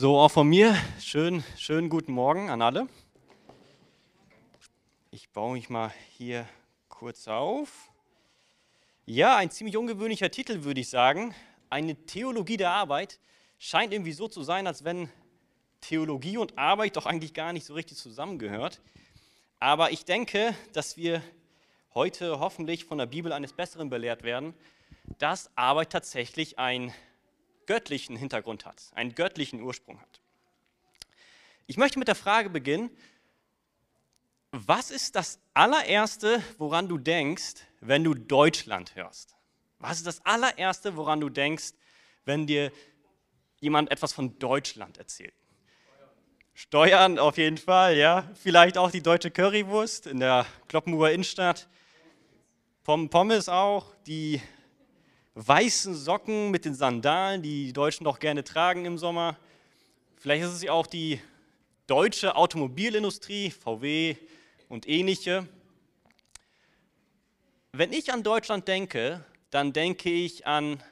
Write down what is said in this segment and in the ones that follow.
So, auch von mir schön, schönen guten Morgen an alle. Ich baue mich mal hier kurz auf. Ja, ein ziemlich ungewöhnlicher Titel, würde ich sagen. Eine Theologie der Arbeit scheint irgendwie so zu sein, als wenn Theologie und Arbeit doch eigentlich gar nicht so richtig zusammengehört. Aber ich denke, dass wir heute hoffentlich von der Bibel eines Besseren belehrt werden, dass Arbeit tatsächlich einen göttlichen Hintergrund hat, einen göttlichen Ursprung hat. Ich möchte mit der Frage beginnen, was ist das allererste, woran du denkst, wenn du Deutschland hörst? Was ist das allererste, woran du denkst, wenn dir jemand etwas von Deutschland erzählt? Steuern auf jeden Fall, ja. Vielleicht auch die deutsche Currywurst in der Kloppenburger Innenstadt. Pommes auch, die weißen Socken mit den Sandalen, die die Deutschen doch gerne tragen im Sommer. Vielleicht ist es ja auch die deutsche Automobilindustrie, VW und ähnliche. Wenn ich an Deutschland denke, dann denke ich an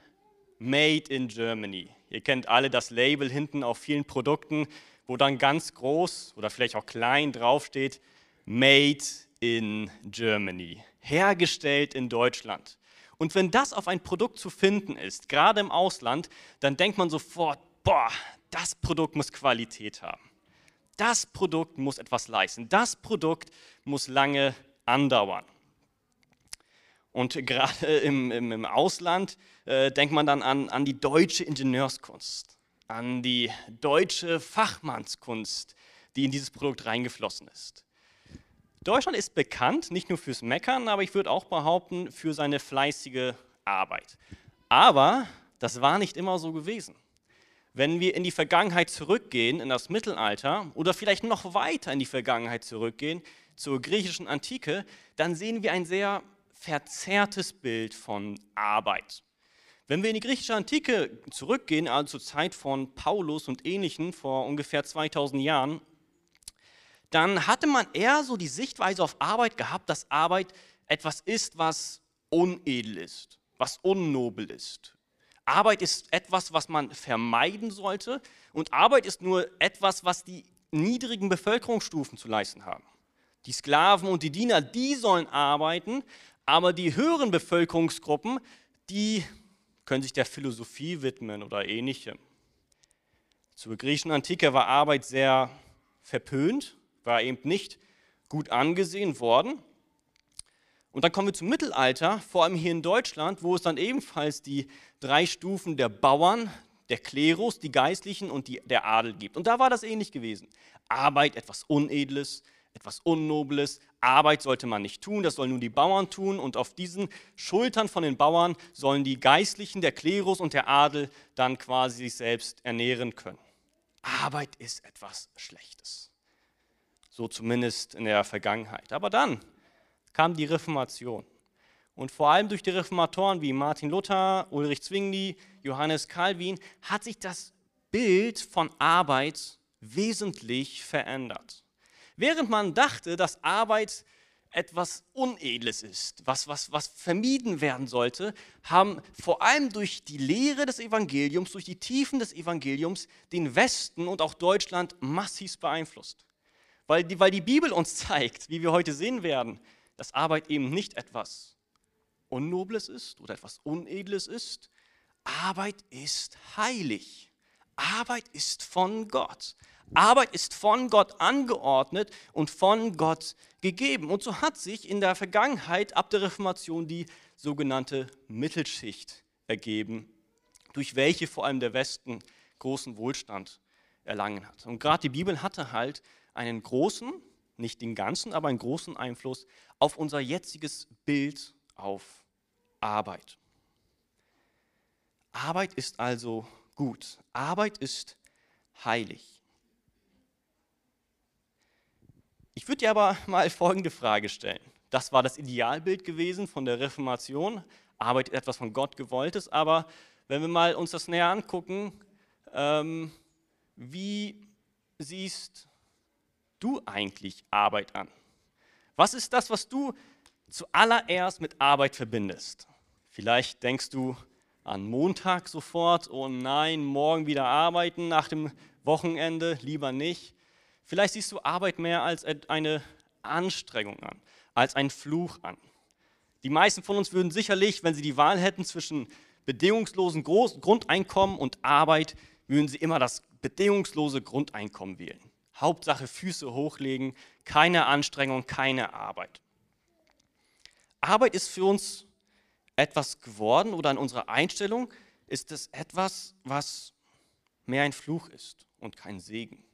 Made in Germany. Ihr kennt alle das Label hinten auf vielen Produkten, wo dann ganz groß oder vielleicht auch klein draufsteht, Made in Germany, hergestellt in Deutschland. Und wenn das auf ein Produkt zu finden ist, gerade im Ausland, dann denkt man sofort, boah, das Produkt muss Qualität haben. Das Produkt muss etwas leisten. Das Produkt muss lange andauern. Und gerade im, im, im Ausland äh, denkt man dann an, an die deutsche Ingenieurskunst, an die deutsche Fachmannskunst, die in dieses Produkt reingeflossen ist. Deutschland ist bekannt, nicht nur fürs Meckern, aber ich würde auch behaupten, für seine fleißige Arbeit. Aber das war nicht immer so gewesen. Wenn wir in die Vergangenheit zurückgehen, in das Mittelalter oder vielleicht noch weiter in die Vergangenheit zurückgehen, zur griechischen Antike, dann sehen wir ein sehr verzerrtes Bild von Arbeit. Wenn wir in die griechische Antike zurückgehen, also zur Zeit von Paulus und Ähnlichen vor ungefähr 2000 Jahren, dann hatte man eher so die Sichtweise auf Arbeit gehabt, dass Arbeit etwas ist, was unedel ist, was unnobel ist. Arbeit ist etwas, was man vermeiden sollte und Arbeit ist nur etwas, was die niedrigen Bevölkerungsstufen zu leisten haben. Die Sklaven und die Diener, die sollen arbeiten, aber die höheren Bevölkerungsgruppen, die können sich der Philosophie widmen oder ähnlichem. Zur griechischen Antike war Arbeit sehr verpönt war eben nicht gut angesehen worden. Und dann kommen wir zum Mittelalter, vor allem hier in Deutschland, wo es dann ebenfalls die drei Stufen der Bauern, der Klerus, die Geistlichen und die, der Adel gibt. Und da war das ähnlich gewesen. Arbeit, etwas Unedles, etwas Unnobles. Arbeit sollte man nicht tun, das sollen nur die Bauern tun. Und auf diesen Schultern von den Bauern sollen die Geistlichen, der Klerus und der Adel dann quasi sich selbst ernähren können. Arbeit ist etwas Schlechtes so zumindest in der Vergangenheit. Aber dann kam die Reformation. Und vor allem durch die Reformatoren wie Martin Luther, Ulrich Zwingli, Johannes Calvin hat sich das Bild von Arbeit wesentlich verändert. Während man dachte, dass Arbeit etwas Unedles ist, was, was, was vermieden werden sollte, haben vor allem durch die Lehre des Evangeliums, durch die Tiefen des Evangeliums den Westen und auch Deutschland massiv beeinflusst. Weil die, weil die Bibel uns zeigt, wie wir heute sehen werden, dass Arbeit eben nicht etwas Unnobles ist oder etwas Unedles ist. Arbeit ist heilig. Arbeit ist von Gott. Arbeit ist von Gott angeordnet und von Gott gegeben. Und so hat sich in der Vergangenheit ab der Reformation die sogenannte Mittelschicht ergeben, durch welche vor allem der Westen großen Wohlstand erlangen hat. Und gerade die Bibel hatte halt einen großen, nicht den ganzen, aber einen großen Einfluss auf unser jetziges Bild auf Arbeit. Arbeit ist also gut. Arbeit ist heilig. Ich würde dir aber mal folgende Frage stellen. Das war das Idealbild gewesen von der Reformation. Arbeit ist etwas von Gott gewolltes, aber wenn wir mal uns das näher angucken, ähm, wie siehst du eigentlich Arbeit an? Was ist das, was du zuallererst mit Arbeit verbindest? Vielleicht denkst du an Montag sofort, oh nein, morgen wieder arbeiten nach dem Wochenende lieber nicht. Vielleicht siehst du Arbeit mehr als eine Anstrengung an, als einen Fluch an. Die meisten von uns würden sicherlich, wenn sie die Wahl hätten zwischen bedingungslosen Grundeinkommen und Arbeit, würden sie immer das bedingungslose Grundeinkommen wählen. Hauptsache Füße hochlegen, keine Anstrengung, keine Arbeit. Arbeit ist für uns etwas geworden oder in unserer Einstellung ist es etwas, was mehr ein Fluch ist und kein Segen.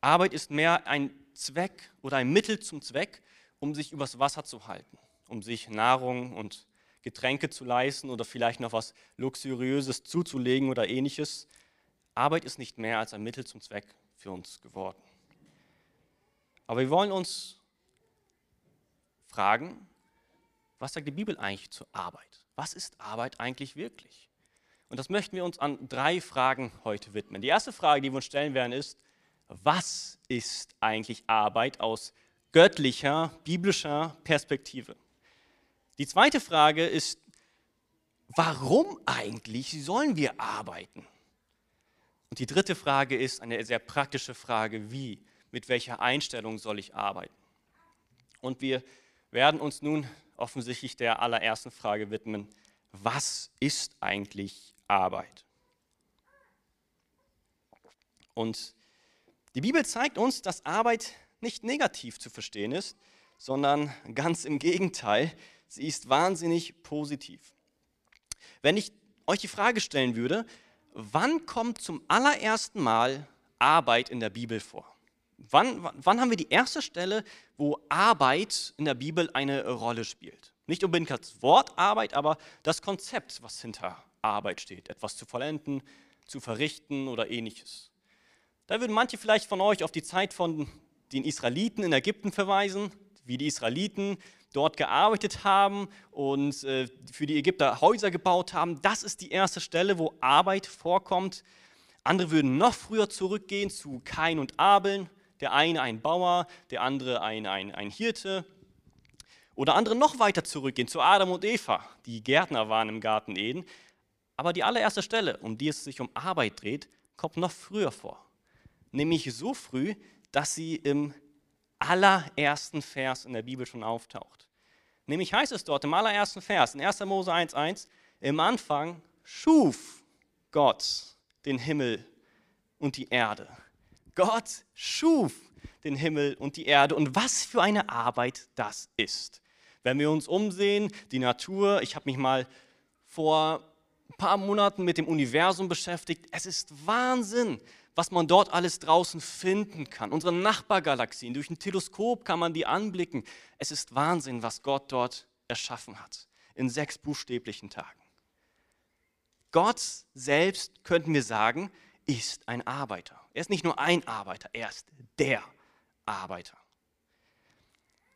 Arbeit ist mehr ein Zweck oder ein Mittel zum Zweck, um sich übers Wasser zu halten, um sich Nahrung und Getränke zu leisten oder vielleicht noch was Luxuriöses zuzulegen oder ähnliches. Arbeit ist nicht mehr als ein Mittel zum Zweck für uns geworden. Aber wir wollen uns fragen, was sagt die Bibel eigentlich zur Arbeit? Was ist Arbeit eigentlich wirklich? Und das möchten wir uns an drei Fragen heute widmen. Die erste Frage, die wir uns stellen werden, ist, was ist eigentlich Arbeit aus göttlicher, biblischer Perspektive? Die zweite Frage ist, warum eigentlich sollen wir arbeiten? Und die dritte Frage ist eine sehr praktische Frage, wie, mit welcher Einstellung soll ich arbeiten? Und wir werden uns nun offensichtlich der allerersten Frage widmen, was ist eigentlich Arbeit? Und die Bibel zeigt uns, dass Arbeit nicht negativ zu verstehen ist, sondern ganz im Gegenteil, sie ist wahnsinnig positiv. Wenn ich euch die Frage stellen würde, wann kommt zum allerersten Mal Arbeit in der Bibel vor? Wann, wann haben wir die erste Stelle, wo Arbeit in der Bibel eine Rolle spielt? Nicht unbedingt das Wort Arbeit, aber das Konzept, was hinter Arbeit steht. Etwas zu vollenden, zu verrichten oder ähnliches. Da würden manche vielleicht von euch auf die Zeit von den Israeliten in Ägypten verweisen, wie die Israeliten dort gearbeitet haben und äh, für die Ägypter Häuser gebaut haben. Das ist die erste Stelle, wo Arbeit vorkommt. Andere würden noch früher zurückgehen zu Kain und Abeln. Der eine ein Bauer, der andere ein, ein, ein Hirte. Oder andere noch weiter zurückgehen zu Adam und Eva, die Gärtner waren im Garten Eden. Aber die allererste Stelle, um die es sich um Arbeit dreht, kommt noch früher vor. Nämlich so früh, dass sie im allerersten Vers in der Bibel schon auftaucht. Nämlich heißt es dort im allerersten Vers, in 1. Mose 1,1, im Anfang schuf Gott den Himmel und die Erde. Gott schuf den Himmel und die Erde und was für eine Arbeit das ist. Wenn wir uns umsehen, die Natur, ich habe mich mal vor ein paar Monaten mit dem Universum beschäftigt, es ist Wahnsinn, was man dort alles draußen finden kann. Unsere Nachbargalaxien, durch ein Teleskop kann man die anblicken. Es ist Wahnsinn, was Gott dort erschaffen hat, in sechs buchstäblichen Tagen. Gott selbst, könnten wir sagen, ist ein Arbeiter. Er ist nicht nur ein Arbeiter, er ist der Arbeiter.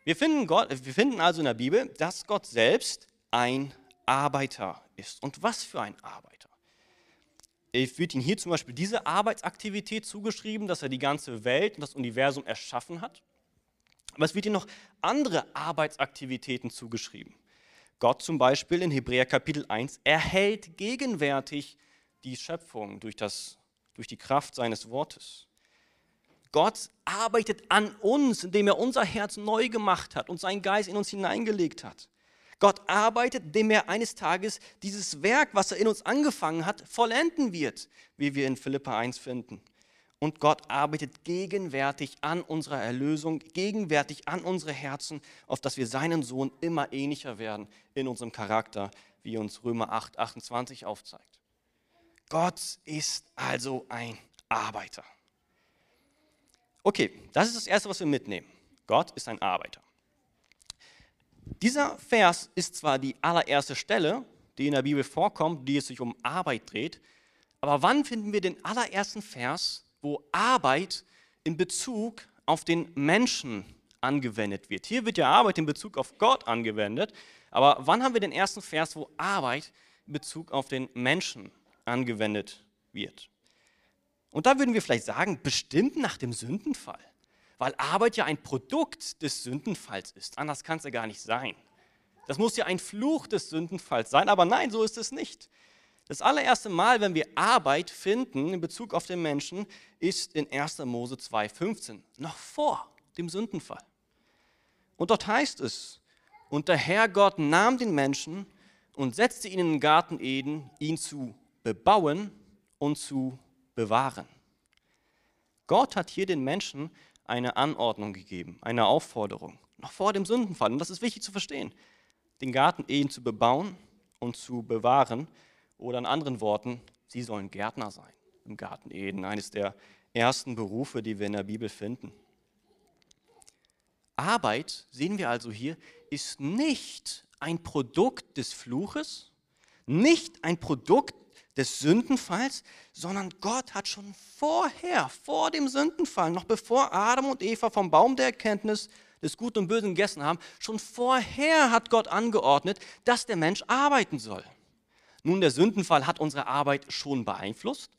Wir finden, Gott, wir finden also in der Bibel, dass Gott selbst ein Arbeiter ist. Und was für ein Arbeiter? Ich wird ihm hier zum Beispiel diese Arbeitsaktivität zugeschrieben, dass er die ganze Welt und das Universum erschaffen hat. Aber es wird ihm noch andere Arbeitsaktivitäten zugeschrieben. Gott zum Beispiel in Hebräer Kapitel 1 erhält gegenwärtig die Schöpfung durch, das, durch die Kraft seines Wortes. Gott arbeitet an uns, indem er unser Herz neu gemacht hat und seinen Geist in uns hineingelegt hat. Gott arbeitet, indem er eines Tages dieses Werk, was er in uns angefangen hat, vollenden wird, wie wir in Philippa 1 finden. Und Gott arbeitet gegenwärtig an unserer Erlösung, gegenwärtig an unsere Herzen, auf dass wir seinen Sohn immer ähnlicher werden in unserem Charakter, wie uns Römer 8, 28 aufzeigt. Gott ist also ein Arbeiter. Okay, das ist das Erste, was wir mitnehmen. Gott ist ein Arbeiter. Dieser Vers ist zwar die allererste Stelle, die in der Bibel vorkommt, die es sich um Arbeit dreht, aber wann finden wir den allerersten Vers, wo Arbeit in Bezug auf den Menschen angewendet wird? Hier wird ja Arbeit in Bezug auf Gott angewendet, aber wann haben wir den ersten Vers, wo Arbeit in Bezug auf den Menschen angewendet wird? Und da würden wir vielleicht sagen, bestimmt nach dem Sündenfall weil Arbeit ja ein Produkt des Sündenfalls ist. Anders kann es ja gar nicht sein. Das muss ja ein Fluch des Sündenfalls sein, aber nein, so ist es nicht. Das allererste Mal, wenn wir Arbeit finden in Bezug auf den Menschen, ist in 1. Mose 2,15, noch vor dem Sündenfall. Und dort heißt es, und der Herr Gott nahm den Menschen und setzte ihn in den Garten Eden, ihn zu bebauen und zu bewahren. Gott hat hier den Menschen eine Anordnung gegeben, eine Aufforderung, noch vor dem Sündenfall. Und das ist wichtig zu verstehen. Den Garten Eden zu bebauen und zu bewahren. Oder in anderen Worten, sie sollen Gärtner sein im Garten Eden, eines der ersten Berufe, die wir in der Bibel finden. Arbeit, sehen wir also hier, ist nicht ein Produkt des Fluches, nicht ein Produkt des Sündenfalls, sondern Gott hat schon vorher, vor dem Sündenfall, noch bevor Adam und Eva vom Baum der Erkenntnis des Guten und Bösen gegessen haben, schon vorher hat Gott angeordnet, dass der Mensch arbeiten soll. Nun, der Sündenfall hat unsere Arbeit schon beeinflusst.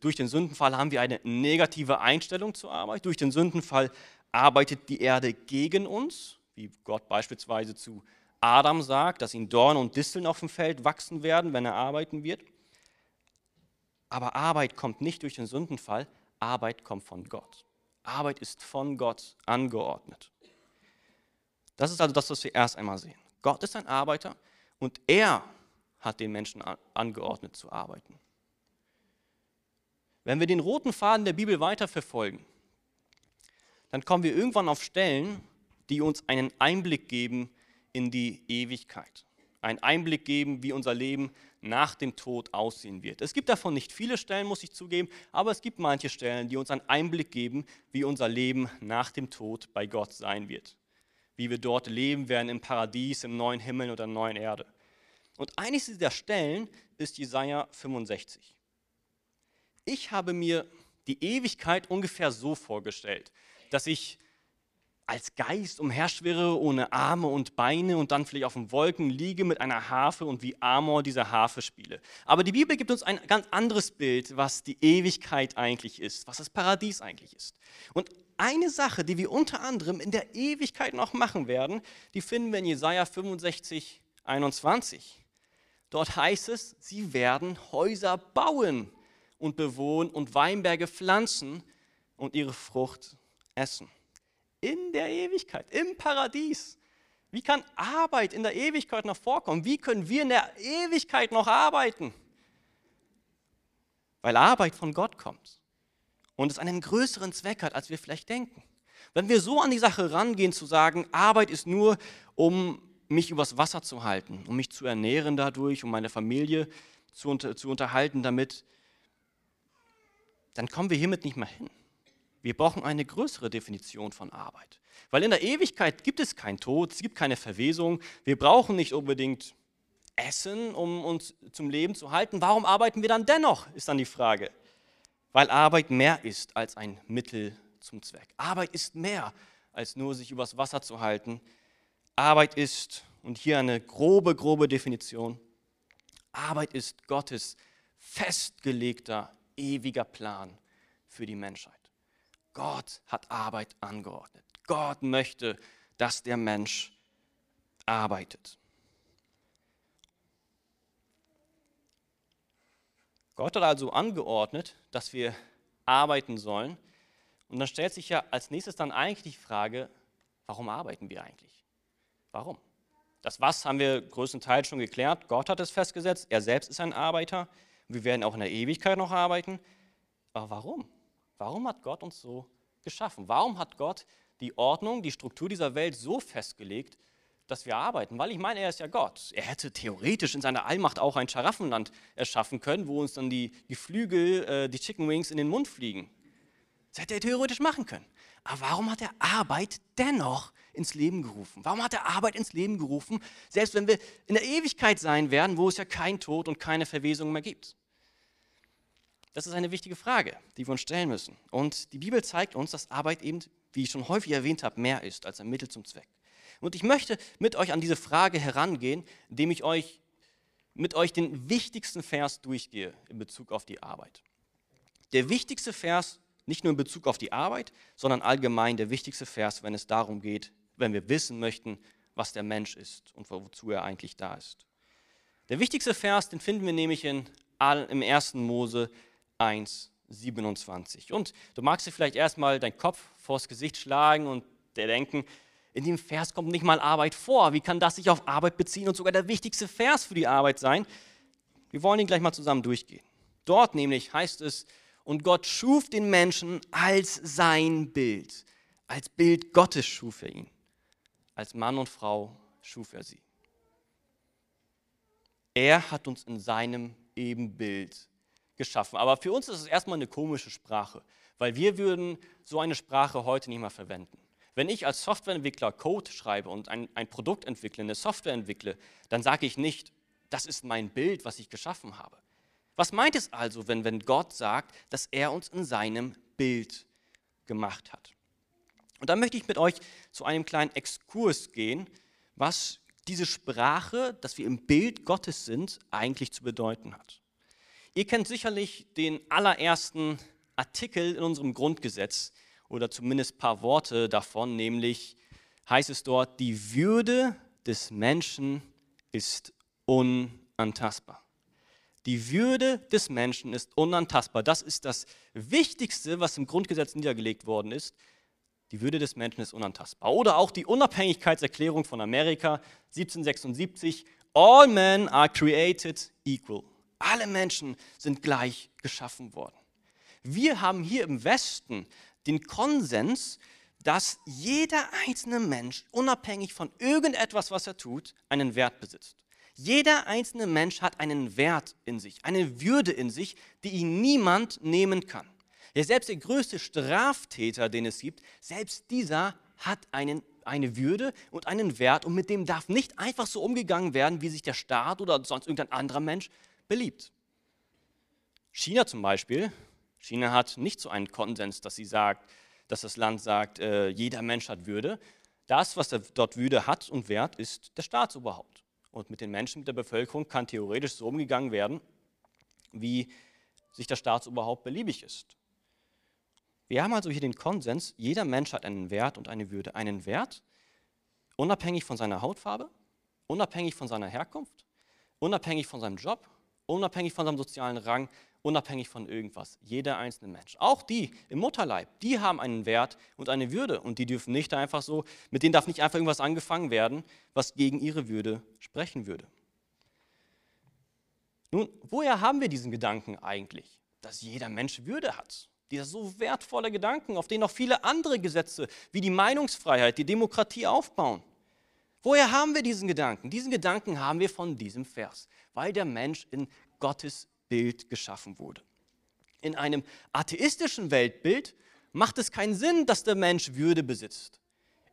durch den Sündenfall haben wir eine negative Einstellung zur Arbeit. Durch den Sündenfall arbeitet die Erde gegen uns, wie Gott beispielsweise zu Adam sagt, dass ihm Dorn und Disteln auf dem Feld wachsen werden, wenn er arbeiten wird. Aber Arbeit kommt nicht durch den Sündenfall, Arbeit kommt von Gott. Arbeit ist von Gott angeordnet. Das ist also das, was wir erst einmal sehen. Gott ist ein Arbeiter und er hat den Menschen angeordnet zu arbeiten. Wenn wir den roten Faden der Bibel weiterverfolgen, dann kommen wir irgendwann auf Stellen, die uns einen Einblick geben in die Ewigkeit. Einen Einblick geben, wie unser Leben nach dem Tod aussehen wird. Es gibt davon nicht viele Stellen, muss ich zugeben, aber es gibt manche Stellen, die uns einen Einblick geben, wie unser Leben nach dem Tod bei Gott sein wird. Wie wir dort leben werden im Paradies, im neuen Himmel oder neuen Erde. Und eines dieser Stellen ist Jesaja 65. Ich habe mir die Ewigkeit ungefähr so vorgestellt, dass ich als Geist umherschwirre, ohne Arme und Beine und dann vielleicht auf den Wolken liege mit einer Harfe und wie Amor diese Harfe spiele. Aber die Bibel gibt uns ein ganz anderes Bild, was die Ewigkeit eigentlich ist, was das Paradies eigentlich ist. Und eine Sache, die wir unter anderem in der Ewigkeit noch machen werden, die finden wir in Jesaja 65, 21. Dort heißt es, sie werden Häuser bauen und bewohnen und Weinberge pflanzen und ihre Frucht essen in der Ewigkeit, im Paradies. Wie kann Arbeit in der Ewigkeit noch vorkommen? Wie können wir in der Ewigkeit noch arbeiten? Weil Arbeit von Gott kommt und es einen größeren Zweck hat, als wir vielleicht denken. Wenn wir so an die Sache rangehen, zu sagen, Arbeit ist nur, um mich übers Wasser zu halten, um mich zu ernähren dadurch, um meine Familie zu, unter, zu unterhalten damit, dann kommen wir hiermit nicht mehr hin. Wir brauchen eine größere Definition von Arbeit. Weil in der Ewigkeit gibt es keinen Tod, es gibt keine Verwesung. Wir brauchen nicht unbedingt Essen, um uns zum Leben zu halten. Warum arbeiten wir dann dennoch, ist dann die Frage. Weil Arbeit mehr ist als ein Mittel zum Zweck. Arbeit ist mehr als nur sich übers Wasser zu halten. Arbeit ist, und hier eine grobe, grobe Definition, Arbeit ist Gottes festgelegter, ewiger Plan für die Menschheit. Gott hat Arbeit angeordnet. Gott möchte, dass der Mensch arbeitet. Gott hat also angeordnet, dass wir arbeiten sollen. Und dann stellt sich ja als nächstes dann eigentlich die Frage, warum arbeiten wir eigentlich? Warum? Das Was haben wir größtenteils schon geklärt. Gott hat es festgesetzt. Er selbst ist ein Arbeiter. Wir werden auch in der Ewigkeit noch arbeiten. Aber warum? Warum hat Gott uns so geschaffen? Warum hat Gott die Ordnung, die Struktur dieser Welt so festgelegt, dass wir arbeiten? Weil ich meine, er ist ja Gott. Er hätte theoretisch in seiner Allmacht auch ein Scharaffenland erschaffen können, wo uns dann die, die Flügel, äh, die Chicken Wings in den Mund fliegen. Das hätte er theoretisch machen können. Aber warum hat er Arbeit dennoch ins Leben gerufen? Warum hat er Arbeit ins Leben gerufen, selbst wenn wir in der Ewigkeit sein werden, wo es ja kein Tod und keine Verwesung mehr gibt? Das ist eine wichtige Frage, die wir uns stellen müssen. Und die Bibel zeigt uns, dass Arbeit eben, wie ich schon häufig erwähnt habe, mehr ist als ein Mittel zum Zweck. Und ich möchte mit euch an diese Frage herangehen, indem ich euch mit euch den wichtigsten Vers durchgehe in Bezug auf die Arbeit. Der wichtigste Vers, nicht nur in Bezug auf die Arbeit, sondern allgemein der wichtigste Vers, wenn es darum geht, wenn wir wissen möchten, was der Mensch ist und wozu er eigentlich da ist. Der wichtigste Vers, den finden wir nämlich in im 1. Mose 1, 27. Und du magst dir vielleicht erstmal deinen Kopf vors Gesicht schlagen und dir denken, in dem Vers kommt nicht mal Arbeit vor. Wie kann das sich auf Arbeit beziehen und sogar der wichtigste Vers für die Arbeit sein? Wir wollen ihn gleich mal zusammen durchgehen. Dort nämlich heißt es, und Gott schuf den Menschen als sein Bild. Als Bild Gottes schuf er ihn. Als Mann und Frau schuf er sie. Er hat uns in seinem Ebenbild geschaffen. Aber für uns ist es erstmal eine komische Sprache, weil wir würden so eine Sprache heute nicht mehr verwenden. Wenn ich als Softwareentwickler Code schreibe und ein, ein Produkt entwickle, eine Software entwickle, dann sage ich nicht, das ist mein Bild, was ich geschaffen habe. Was meint es also, wenn, wenn Gott sagt, dass er uns in seinem Bild gemacht hat? Und da möchte ich mit euch zu einem kleinen Exkurs gehen, was diese Sprache, dass wir im Bild Gottes sind, eigentlich zu bedeuten hat. Ihr kennt sicherlich den allerersten Artikel in unserem Grundgesetz oder zumindest ein paar Worte davon, nämlich heißt es dort, die Würde des Menschen ist unantastbar. Die Würde des Menschen ist unantastbar. Das ist das Wichtigste, was im Grundgesetz niedergelegt worden ist. Die Würde des Menschen ist unantastbar. Oder auch die Unabhängigkeitserklärung von Amerika 1776. All men are created equal. Alle Menschen sind gleich geschaffen worden. Wir haben hier im Westen den Konsens, dass jeder einzelne Mensch, unabhängig von irgendetwas, was er tut, einen Wert besitzt. Jeder einzelne Mensch hat einen Wert in sich, eine Würde in sich, die ihn niemand nehmen kann. Ja, selbst der größte Straftäter, den es gibt, selbst dieser hat einen, eine Würde und einen Wert und mit dem darf nicht einfach so umgegangen werden, wie sich der Staat oder sonst irgendein anderer Mensch beliebt. China zum Beispiel, China hat nicht so einen Konsens, dass sie sagt, dass das Land sagt, äh, jeder Mensch hat Würde. Das, was dort Würde hat und Wert, ist der Staatsoberhaupt. Und mit den Menschen, mit der Bevölkerung kann theoretisch so umgegangen werden, wie sich der Staatsoberhaupt beliebig ist. Wir haben also hier den Konsens, jeder Mensch hat einen Wert und eine Würde. Einen Wert, unabhängig von seiner Hautfarbe, unabhängig von seiner Herkunft, unabhängig von seinem Job, unabhängig von seinem sozialen Rang, unabhängig von irgendwas. Jeder einzelne Mensch. Auch die im Mutterleib, die haben einen Wert und eine Würde und die dürfen nicht einfach so, mit denen darf nicht einfach irgendwas angefangen werden, was gegen ihre Würde sprechen würde. Nun, woher haben wir diesen Gedanken eigentlich, dass jeder Mensch Würde hat? Dieser so wertvolle Gedanken, auf den auch viele andere Gesetze wie die Meinungsfreiheit, die Demokratie aufbauen. Woher haben wir diesen Gedanken? Diesen Gedanken haben wir von diesem Vers, weil der Mensch in Gottes Bild geschaffen wurde. In einem atheistischen Weltbild macht es keinen Sinn, dass der Mensch Würde besitzt.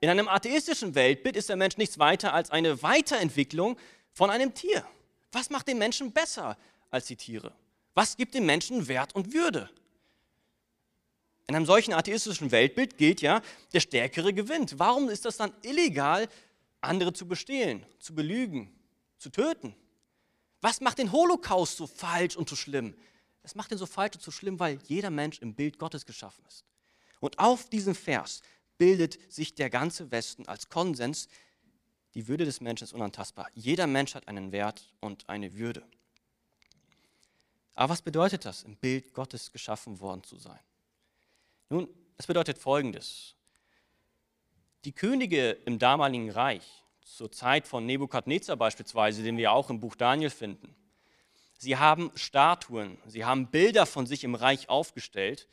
In einem atheistischen Weltbild ist der Mensch nichts weiter als eine Weiterentwicklung von einem Tier. Was macht den Menschen besser als die Tiere? Was gibt dem Menschen Wert und Würde? In einem solchen atheistischen Weltbild gilt ja, der Stärkere gewinnt. Warum ist das dann illegal, andere zu bestehlen, zu belügen, zu töten? Was macht den Holocaust so falsch und so schlimm? Es macht ihn so falsch und so schlimm, weil jeder Mensch im Bild Gottes geschaffen ist. Und auf diesem Vers bildet sich der ganze Westen als Konsens, die Würde des Menschen ist unantastbar. Jeder Mensch hat einen Wert und eine Würde. Aber was bedeutet das, im Bild Gottes geschaffen worden zu sein? Nun, es bedeutet Folgendes. Die Könige im damaligen Reich, zur Zeit von Nebukadnezar beispielsweise, den wir auch im Buch Daniel finden. Sie haben Statuen, sie haben Bilder von sich im Reich aufgestellt.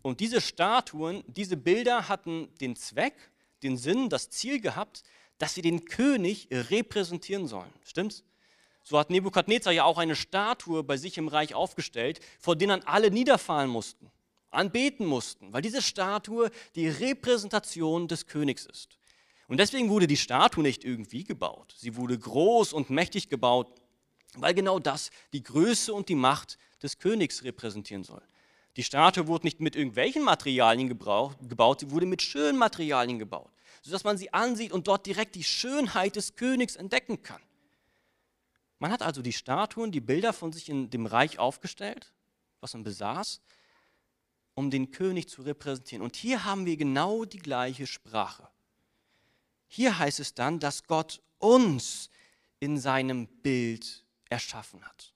Und diese Statuen, diese Bilder hatten den Zweck, den Sinn, das Ziel gehabt, dass sie den König repräsentieren sollen. Stimmt's? So hat Nebukadnezar ja auch eine Statue bei sich im Reich aufgestellt, vor denen alle niederfallen mussten, anbeten mussten, weil diese Statue die Repräsentation des Königs ist. Und deswegen wurde die Statue nicht irgendwie gebaut. Sie wurde groß und mächtig gebaut, weil genau das die Größe und die Macht des Königs repräsentieren soll. Die Statue wurde nicht mit irgendwelchen Materialien gebaut, sie wurde mit schönen Materialien gebaut, sodass man sie ansieht und dort direkt die Schönheit des Königs entdecken kann. Man hat also die Statuen, die Bilder von sich in dem Reich aufgestellt, was man besaß, um den König zu repräsentieren. Und hier haben wir genau die gleiche Sprache. Hier heißt es dann, dass Gott uns in seinem Bild erschaffen hat.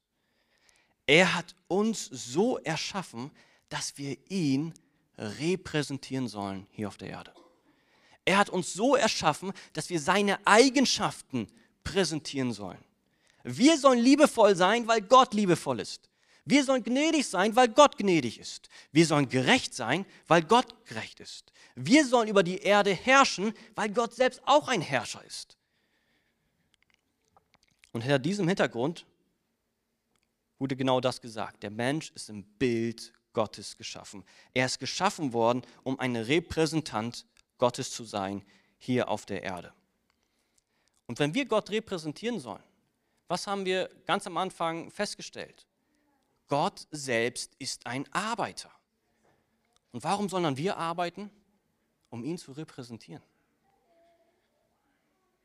Er hat uns so erschaffen, dass wir ihn repräsentieren sollen hier auf der Erde. Er hat uns so erschaffen, dass wir seine Eigenschaften präsentieren sollen. Wir sollen liebevoll sein, weil Gott liebevoll ist. Wir sollen gnädig sein, weil Gott gnädig ist. Wir sollen gerecht sein, weil Gott gerecht ist. Wir sollen über die Erde herrschen, weil Gott selbst auch ein Herrscher ist. Und hinter diesem Hintergrund wurde genau das gesagt. Der Mensch ist im Bild Gottes geschaffen. Er ist geschaffen worden, um ein Repräsentant Gottes zu sein hier auf der Erde. Und wenn wir Gott repräsentieren sollen, was haben wir ganz am Anfang festgestellt? Gott selbst ist ein Arbeiter. Und warum sollen wir arbeiten? Um ihn zu repräsentieren.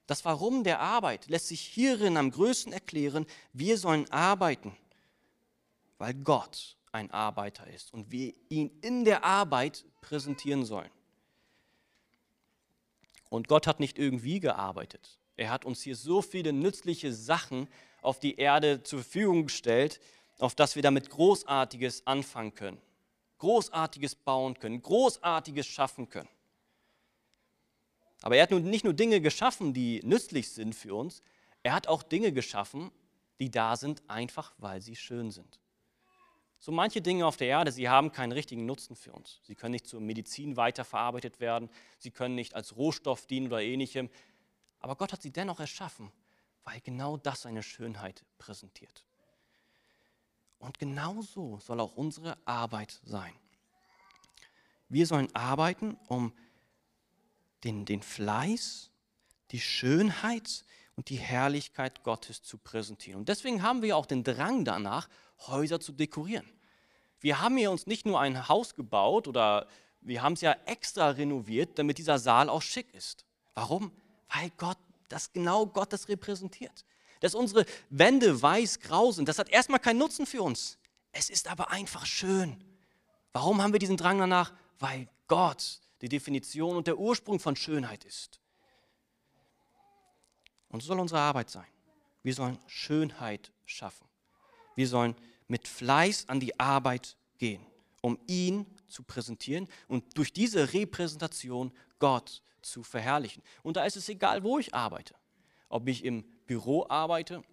Das Warum der Arbeit lässt sich hierin am größten erklären. Wir sollen arbeiten, weil Gott ein Arbeiter ist und wir ihn in der Arbeit präsentieren sollen. Und Gott hat nicht irgendwie gearbeitet. Er hat uns hier so viele nützliche Sachen auf die Erde zur Verfügung gestellt, auf das wir damit Großartiges anfangen können, Großartiges bauen können, Großartiges schaffen können. Aber er hat nun nicht nur Dinge geschaffen, die nützlich sind für uns, er hat auch Dinge geschaffen, die da sind, einfach weil sie schön sind. So manche Dinge auf der Erde, sie haben keinen richtigen Nutzen für uns. Sie können nicht zur Medizin weiterverarbeitet werden, sie können nicht als Rohstoff dienen oder ähnlichem. Aber Gott hat sie dennoch erschaffen, weil genau das seine Schönheit präsentiert. Und genau so soll auch unsere Arbeit sein. Wir sollen arbeiten, um den, den Fleiß, die Schönheit und die Herrlichkeit Gottes zu präsentieren. Und deswegen haben wir auch den Drang danach, Häuser zu dekorieren. Wir haben hier uns nicht nur ein Haus gebaut oder wir haben es ja extra renoviert, damit dieser Saal auch schick ist. Warum? Weil Gott, das genau Gott das repräsentiert dass unsere Wände weiß-grau sind. Das hat erstmal keinen Nutzen für uns. Es ist aber einfach schön. Warum haben wir diesen Drang danach? Weil Gott die Definition und der Ursprung von Schönheit ist. Und so soll unsere Arbeit sein. Wir sollen Schönheit schaffen. Wir sollen mit Fleiß an die Arbeit gehen, um ihn zu präsentieren und durch diese Repräsentation Gott zu verherrlichen. Und da ist es egal, wo ich arbeite. Ob ich im Büro arbeite,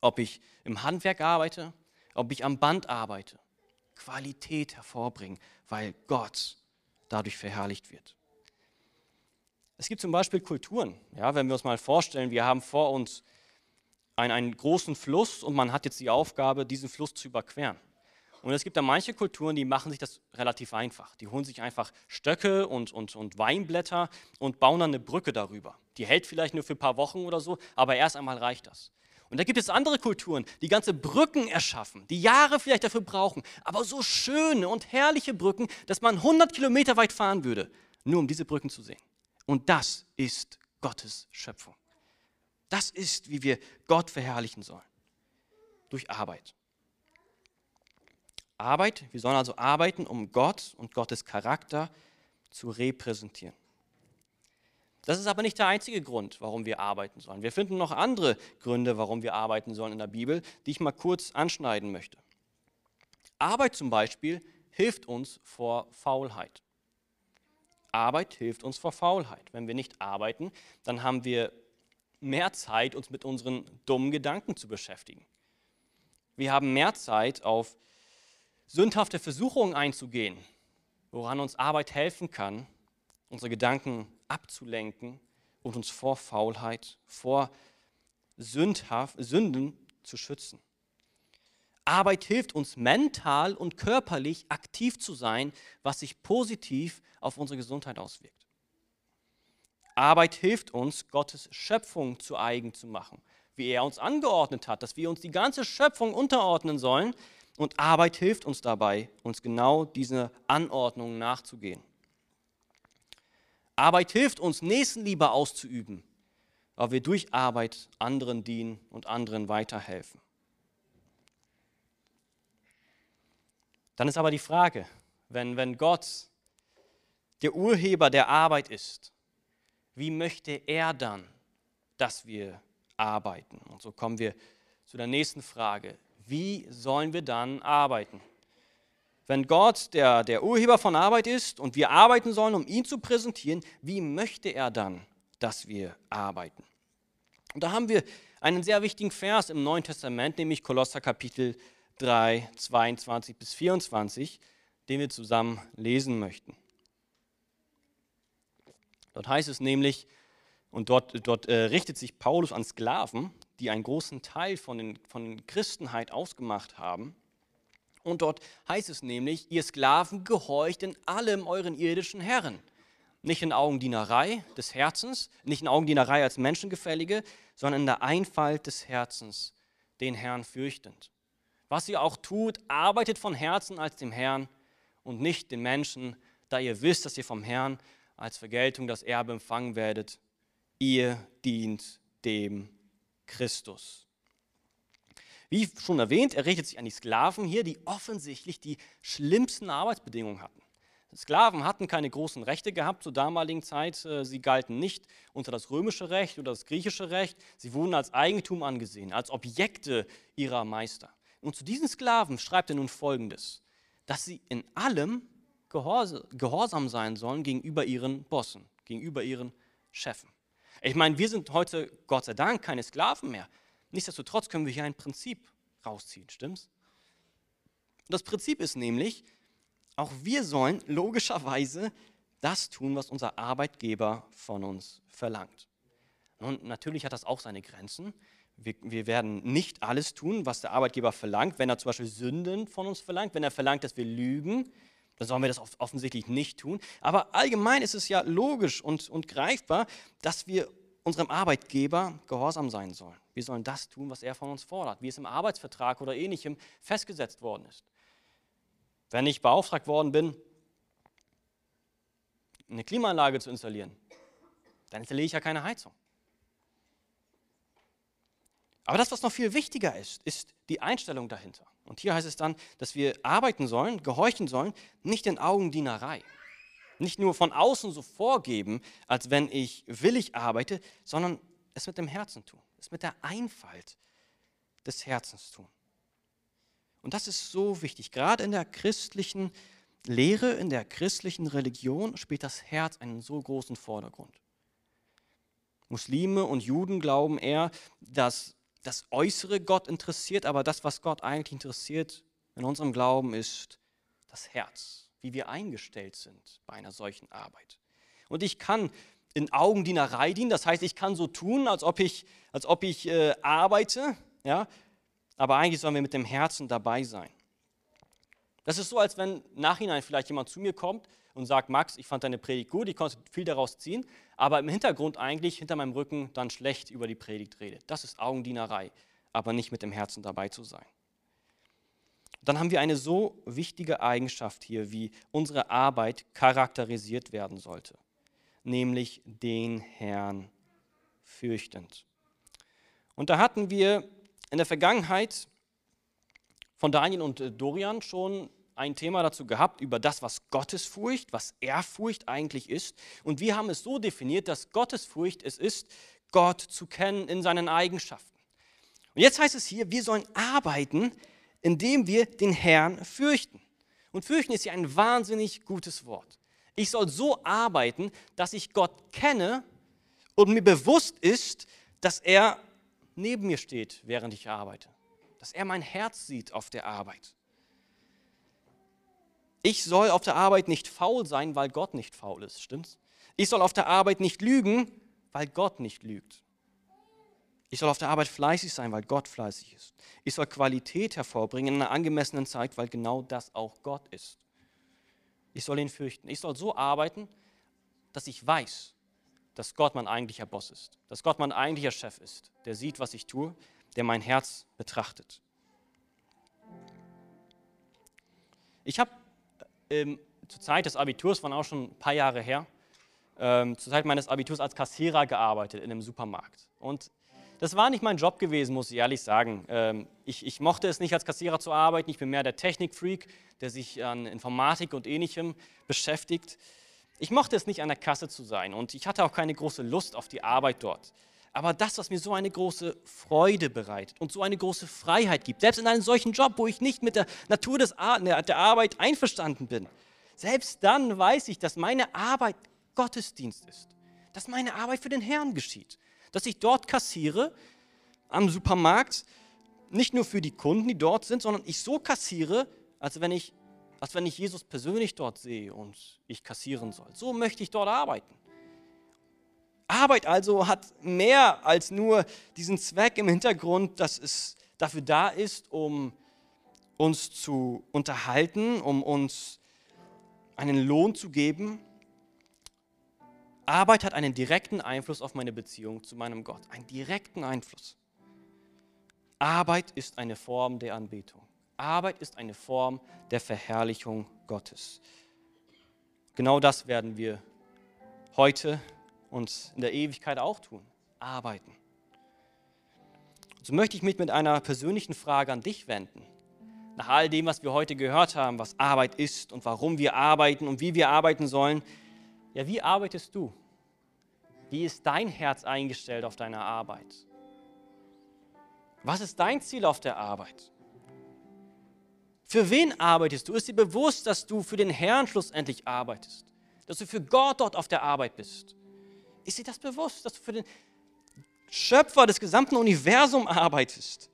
ob ich im Handwerk arbeite, ob ich am Band arbeite. Qualität hervorbringen, weil Gott dadurch verherrlicht wird. Es gibt zum Beispiel Kulturen, ja, wenn wir uns mal vorstellen, wir haben vor uns einen, einen großen Fluss und man hat jetzt die Aufgabe, diesen Fluss zu überqueren. Und es gibt da manche Kulturen, die machen sich das relativ einfach. Die holen sich einfach Stöcke und, und, und Weinblätter und bauen dann eine Brücke darüber. Die hält vielleicht nur für ein paar Wochen oder so, aber erst einmal reicht das. Und da gibt es andere Kulturen, die ganze Brücken erschaffen, die Jahre vielleicht dafür brauchen, aber so schöne und herrliche Brücken, dass man 100 Kilometer weit fahren würde, nur um diese Brücken zu sehen. Und das ist Gottes Schöpfung. Das ist, wie wir Gott verherrlichen sollen. Durch Arbeit. Arbeit. Wir sollen also arbeiten, um Gott und Gottes Charakter zu repräsentieren. Das ist aber nicht der einzige Grund, warum wir arbeiten sollen. Wir finden noch andere Gründe, warum wir arbeiten sollen in der Bibel, die ich mal kurz anschneiden möchte. Arbeit zum Beispiel hilft uns vor Faulheit. Arbeit hilft uns vor Faulheit. Wenn wir nicht arbeiten, dann haben wir mehr Zeit, uns mit unseren dummen Gedanken zu beschäftigen. Wir haben mehr Zeit, auf sündhafte Versuchungen einzugehen, woran uns Arbeit helfen kann, unsere Gedanken abzulenken und uns vor Faulheit, vor sündhaft, Sünden zu schützen. Arbeit hilft uns mental und körperlich aktiv zu sein, was sich positiv auf unsere Gesundheit auswirkt. Arbeit hilft uns, Gottes Schöpfung zu eigen zu machen, wie er uns angeordnet hat, dass wir uns die ganze Schöpfung unterordnen sollen, und Arbeit hilft uns dabei, uns genau diese Anordnungen nachzugehen. Arbeit hilft uns, Nächstenliebe auszuüben, weil wir durch Arbeit anderen dienen und anderen weiterhelfen. Dann ist aber die Frage, wenn, wenn Gott der Urheber der Arbeit ist, wie möchte er dann, dass wir arbeiten? Und so kommen wir zu der nächsten Frage wie sollen wir dann arbeiten? Wenn Gott der, der Urheber von Arbeit ist und wir arbeiten sollen, um ihn zu präsentieren, wie möchte er dann, dass wir arbeiten? Und da haben wir einen sehr wichtigen Vers im Neuen Testament, nämlich Kolosser Kapitel 3, 22 bis 24, den wir zusammen lesen möchten. Dort heißt es nämlich, und dort, dort äh, richtet sich Paulus an Sklaven, die einen großen Teil von, den, von Christenheit ausgemacht haben. Und dort heißt es nämlich, ihr Sklaven gehorcht in allem euren irdischen Herren. Nicht in Augendienerei des Herzens, nicht in Augendienerei als Menschengefällige, sondern in der Einfalt des Herzens, den Herrn fürchtend. Was ihr auch tut, arbeitet von Herzen als dem Herrn und nicht den Menschen, da ihr wisst, dass ihr vom Herrn als Vergeltung das Erbe empfangen werdet. Ihr dient dem Christus. Wie schon erwähnt, er richtet sich an die Sklaven hier, die offensichtlich die schlimmsten Arbeitsbedingungen hatten. Sklaven hatten keine großen Rechte gehabt zur damaligen Zeit. Äh, sie galten nicht unter das römische Recht oder das griechische Recht. Sie wurden als Eigentum angesehen, als Objekte ihrer Meister. Und zu diesen Sklaven schreibt er nun Folgendes, dass sie in allem gehorsam sein sollen gegenüber ihren Bossen, gegenüber ihren Chefen. Ich meine, wir sind heute, Gott sei Dank, keine Sklaven mehr. Nichtsdestotrotz können wir hier ein Prinzip rausziehen, stimmt's? Das Prinzip ist nämlich, auch wir sollen logischerweise das tun, was unser Arbeitgeber von uns verlangt. Und natürlich hat das auch seine Grenzen. Wir, wir, werden nicht alles tun, was der Arbeitgeber verlangt. Wenn er zum Beispiel Sünden von uns verlangt, wenn er verlangt, dass wir lügen, dann sollen wir das offensichtlich nicht tun. Aber allgemein ist es ja logisch und, und greifbar, dass wir unserem Arbeitgeber gehorsam sein sollen. Wir sollen das tun, was er von uns fordert, wie es im Arbeitsvertrag oder ähnlichem festgesetzt worden ist. Wenn ich beauftragt worden bin, eine Klimaanlage zu installieren, dann installiere ich ja keine Heizung. Aber das, was noch viel wichtiger ist, ist die Einstellung dahinter. Und hier heißt es dann, dass wir arbeiten sollen, gehorchen sollen, nicht in Augendienerei. Nicht nur von außen so vorgeben, als wenn ich willig arbeite, sondern es mit dem Herzen tun, es mit der Einfalt des Herzens tun. Und das ist so wichtig. Gerade in der christlichen Lehre, in der christlichen Religion spielt das Herz einen so großen Vordergrund. Muslime und Juden glauben eher, dass das Äußere Gott interessiert, aber das, was Gott eigentlich interessiert in unserem Glauben, ist das Herz, wie wir eingestellt sind bei einer solchen Arbeit. Und ich kann in Augendienerei dienen, das heißt, ich kann so tun, als ob ich, als ob ich äh, arbeite, ja, aber eigentlich sollen wir mit dem Herzen dabei sein. Das ist so, als wenn nachhinein vielleicht jemand zu mir kommt und sagt, Max, ich fand deine Predigt gut, ich konnte viel daraus ziehen, aber im Hintergrund eigentlich hinter meinem Rücken dann schlecht über die Predigt redet. Das ist Augendienerei, aber nicht mit dem Herzen dabei zu sein. Dann haben wir eine so wichtige Eigenschaft hier, wie unsere Arbeit charakterisiert werden sollte, nämlich den Herrn fürchtend. Und da hatten wir in der Vergangenheit von Daniel und Dorian schon ein Thema dazu gehabt über das, was Gottesfurcht, was Ehrfurcht eigentlich ist. Und wir haben es so definiert, dass Gottesfurcht es ist, Gott zu kennen in seinen Eigenschaften. Und jetzt heißt es hier, wir sollen arbeiten, indem wir den Herrn fürchten. Und fürchten ist ja ein wahnsinnig gutes Wort. Ich soll so arbeiten, dass ich Gott kenne und mir bewusst ist, dass er neben mir steht, während ich arbeite. Dass er mein Herz sieht auf der Arbeit. Ich soll auf der Arbeit nicht faul sein, weil Gott nicht faul ist, stimmt's? Ich soll auf der Arbeit nicht lügen, weil Gott nicht lügt. Ich soll auf der Arbeit fleißig sein, weil Gott fleißig ist. Ich soll Qualität hervorbringen in einer angemessenen Zeit, weil genau das auch Gott ist. Ich soll ihn fürchten. Ich soll so arbeiten, dass ich weiß, dass Gott mein eigentlicher Boss ist, dass Gott mein eigentlicher Chef ist, der sieht, was ich tue, der mein Herz betrachtet. Ich habe ähm, zur Zeit des Abiturs, waren auch schon ein paar Jahre her, ähm, zur Zeit meines Abiturs als Kassierer gearbeitet in einem Supermarkt. Und das war nicht mein Job gewesen, muss ich ehrlich sagen. Ähm, ich, ich, mochte es nicht, als Kassierer zu arbeiten. Ich bin mehr der Technikfreak, der sich an Informatik und Ähnlichem beschäftigt. Ich mochte es nicht, an der Kasse zu sein und ich hatte auch keine große Lust auf die Arbeit dort. Aber das, was mir so eine große Freude bereitet und so eine große Freiheit gibt, selbst in einem solchen Job, wo ich nicht mit der Natur des Ar der Arbeit einverstanden bin, selbst dann weiß ich, dass meine Arbeit Gottesdienst ist, dass meine Arbeit für den Herrn geschieht, dass ich dort kassiere am Supermarkt, nicht nur für die Kunden, die dort sind, sondern ich so kassiere, als wenn ich, als wenn ich Jesus persönlich dort sehe und ich kassieren soll. So möchte ich dort arbeiten. Arbeit also hat mehr als nur diesen Zweck im Hintergrund, dass es dafür da ist, um uns zu unterhalten, um uns einen Lohn zu geben. Arbeit hat einen direkten Einfluss auf meine Beziehung zu meinem Gott, einen direkten Einfluss. Arbeit ist eine Form der Anbetung. Arbeit ist eine Form der Verherrlichung Gottes. Genau das werden wir heute und in der Ewigkeit auch tun. Arbeiten. So möchte ich mich mit einer persönlichen Frage an dich wenden. Nach all dem, was wir heute gehört haben, was Arbeit ist und warum wir arbeiten und wie wir arbeiten sollen. Ja, wie arbeitest du? Wie ist dein Herz eingestellt auf deine Arbeit? Was ist dein Ziel auf der Arbeit? Für wen arbeitest du? Ist dir bewusst, dass du für den Herrn schlussendlich arbeitest? Dass du für Gott dort auf der Arbeit bist? Ist dir das bewusst, dass du für den Schöpfer des gesamten Universums arbeitest?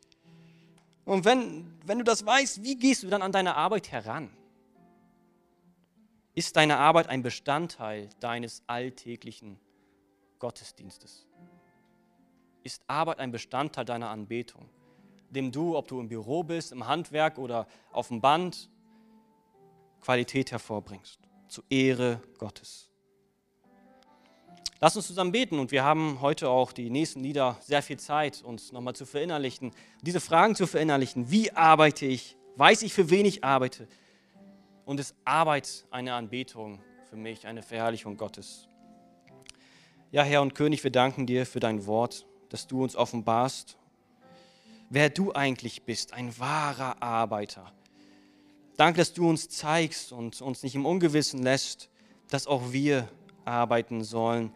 Und wenn, wenn du das weißt, wie gehst du dann an deine Arbeit heran? Ist deine Arbeit ein Bestandteil deines alltäglichen Gottesdienstes? ist Arbeit ein Bestandteil deiner Anbetung, dem du, ob du im Büro bist, im Handwerk oder auf dem Band, Qualität hervorbringst, zu Ehre Gottes. Lass uns zusammen beten und wir haben heute auch die nächsten Lieder sehr viel Zeit, uns nochmal zu verinnerlichen, diese Fragen zu verinnerlichen. Wie arbeite ich? Weiß ich, für wen ich arbeite? Und ist Arbeit eine Anbetung für mich, eine Verherrlichung Gottes? Ja, Herr und König, wir danken dir für dein Wort dass du uns offenbarst, wer du eigentlich bist, ein wahrer Arbeiter. Danke, dass du uns zeigst und uns nicht im Ungewissen lässt, dass auch wir arbeiten sollen,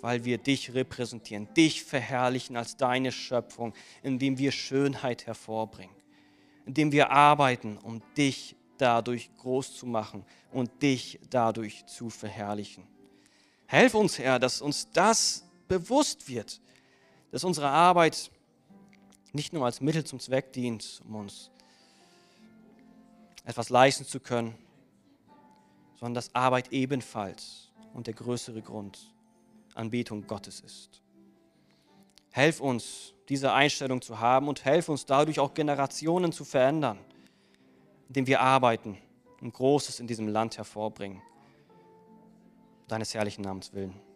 weil wir dich repräsentieren, dich verherrlichen als deine Schöpfung, indem wir Schönheit hervorbringen, indem wir arbeiten, um dich dadurch groß zu machen und dich dadurch zu verherrlichen. Helf uns, Herr, dass uns das bewusst wird, dass unsere Arbeit nicht nur als Mittel zum Zweck dient, um uns etwas leisten zu können, sondern dass Arbeit ebenfalls und der größere Grund Anbetung Gottes ist. Helf uns, diese Einstellung zu haben und helf uns dadurch auch Generationen zu verändern, indem wir arbeiten und Großes in diesem Land hervorbringen. Deines herrlichen Namens willen.